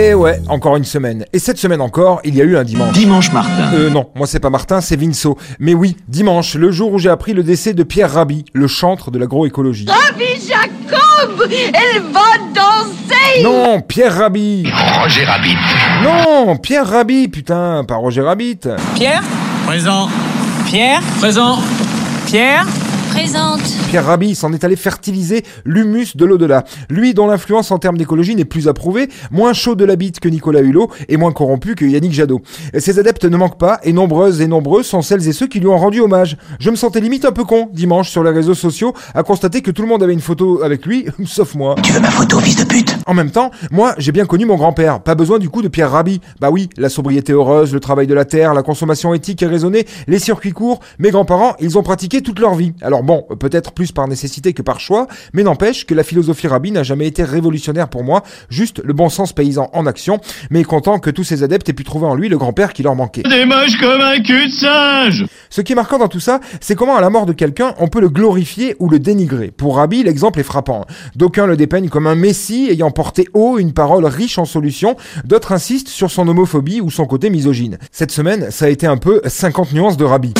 Et ouais, encore une semaine. Et cette semaine encore, il y a eu un dimanche. Dimanche Martin. Euh non, moi c'est pas Martin, c'est Vinceau. Mais oui, dimanche, le jour où j'ai appris le décès de Pierre Rabhi, le chantre de l'agroécologie. Rabbi Jacob Elle va danser Non, Pierre Rabhi Roger Rabbit. Non, Pierre Rabhi, putain, pas Roger Rabbit. Pierre? Présent. Pierre? Présent. Pierre? Présente Pierre Rabhi s'en est allé fertiliser l'humus de l'au-delà. Lui dont l'influence en termes d'écologie n'est plus approuvée, moins chaud de la bite que Nicolas Hulot et moins corrompu que Yannick Jadot. Ses adeptes ne manquent pas et nombreuses et nombreux sont celles et ceux qui lui ont rendu hommage. Je me sentais limite un peu con dimanche sur les réseaux sociaux à constater que tout le monde avait une photo avec lui, sauf moi. Tu veux ma photo, fils de pute? En même temps, moi, j'ai bien connu mon grand-père. Pas besoin du coup de Pierre Rabhi. Bah oui, la sobriété heureuse, le travail de la terre, la consommation éthique et raisonnée, les circuits courts. Mes grands-parents, ils ont pratiqué toute leur vie. Alors bon, peut-être plus par nécessité que par choix, mais n'empêche que la philosophie Rabhi n'a jamais été révolutionnaire pour moi. Juste le bon sens paysan en action, mais content que tous ses adeptes aient pu trouver en lui le grand-père qui leur manquait. Des moches comme un cul de singe. Ce qui est marquant dans tout ça, c'est comment à la mort de quelqu'un, on peut le glorifier ou le dénigrer. Pour Rabbi, l'exemple est frappant. D'aucuns le dépeignent comme un messie ayant porté haut une parole riche en solutions, d'autres insistent sur son homophobie ou son côté misogyne. Cette semaine, ça a été un peu 50 nuances de Rabbi.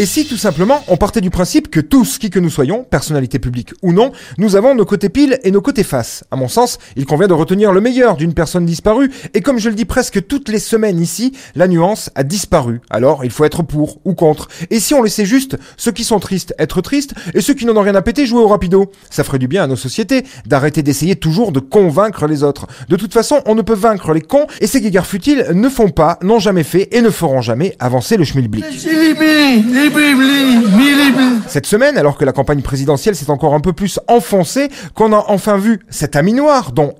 Et si tout simplement on partait du principe que tous, qui que nous soyons, personnalités publiques ou non, nous avons nos côtés piles et nos côtés faces. À mon sens, il convient de retenir le meilleur d'une personne disparue, et comme je le dis presque toutes les semaines ici, la nuance a disparu. Alors il faut être pour ou contre. Et si on laissait juste ceux qui sont tristes être tristes, et ceux qui n'en ont rien à péter jouer au rapido Ça ferait du bien à nos sociétés d'arrêter d'essayer toujours de convaincre les autres. De toute façon, on ne peut vaincre les cons, et ces guéguerres futiles ne font pas, n'ont jamais fait et ne feront jamais avancer le schmilblick. Cette semaine, alors que la campagne présidentielle s'est encore un peu plus enfoncée, qu'on a enfin vu cet ami noir dont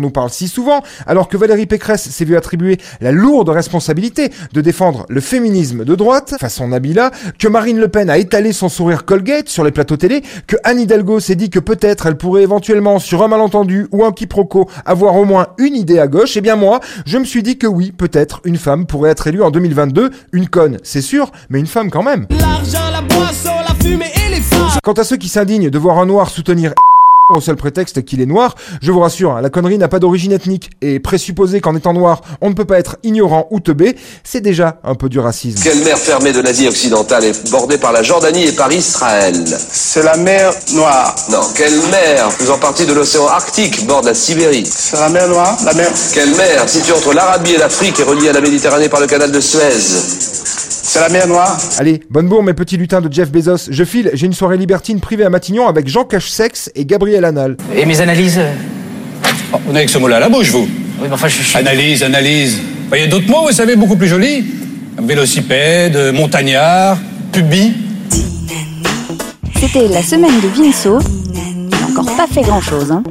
nous parle si souvent, alors que Valérie Pécresse s'est vu attribuer la lourde responsabilité de défendre le féminisme de droite, façon Nabila, que Marine Le Pen a étalé son sourire Colgate sur les plateaux télé, que Anne Hidalgo s'est dit que peut-être elle pourrait éventuellement, sur un malentendu ou un quiproquo, avoir au moins une idée à gauche, et bien moi, je me suis dit que oui, peut-être une femme pourrait être élue en 2022, une conne, c'est sûr, mais une femme quand même. L'argent, la boisson, la fumée et les femmes Quant à ceux qui s'indignent de voir un noir soutenir au seul prétexte qu'il est noir, je vous rassure, hein, la connerie n'a pas d'origine ethnique, et présupposer qu'en étant noir, on ne peut pas être ignorant ou teubé, c'est déjà un peu du racisme. Quelle mer fermée de l'Asie occidentale est bordée par la Jordanie et par Israël C'est la mer Noire. Non, quelle mer faisant partie de l'océan Arctique borde la Sibérie C'est la mer Noire, la mer. Quelle mer située entre l'Arabie et l'Afrique et reliée à la Méditerranée par le canal de Suez C'est la mer Noire. Allez, bonne bourre mes petits lutins de Jeff Bezos, je file, j'ai une soirée libertine privée à Matignon avec Jean Cache-Sexe et Gabriel Anal. Et mes analyses euh, On est avec ce mot-là à la bouche, vous. Oui, mais enfin, je suis... Analyse, analyse. Bah, Il y a d'autres mots, vous savez, beaucoup plus jolis. Vélocipède, montagnard, pubis. C'était la semaine de Vinceau. Il n'a encore pas fait grand-chose. Hein.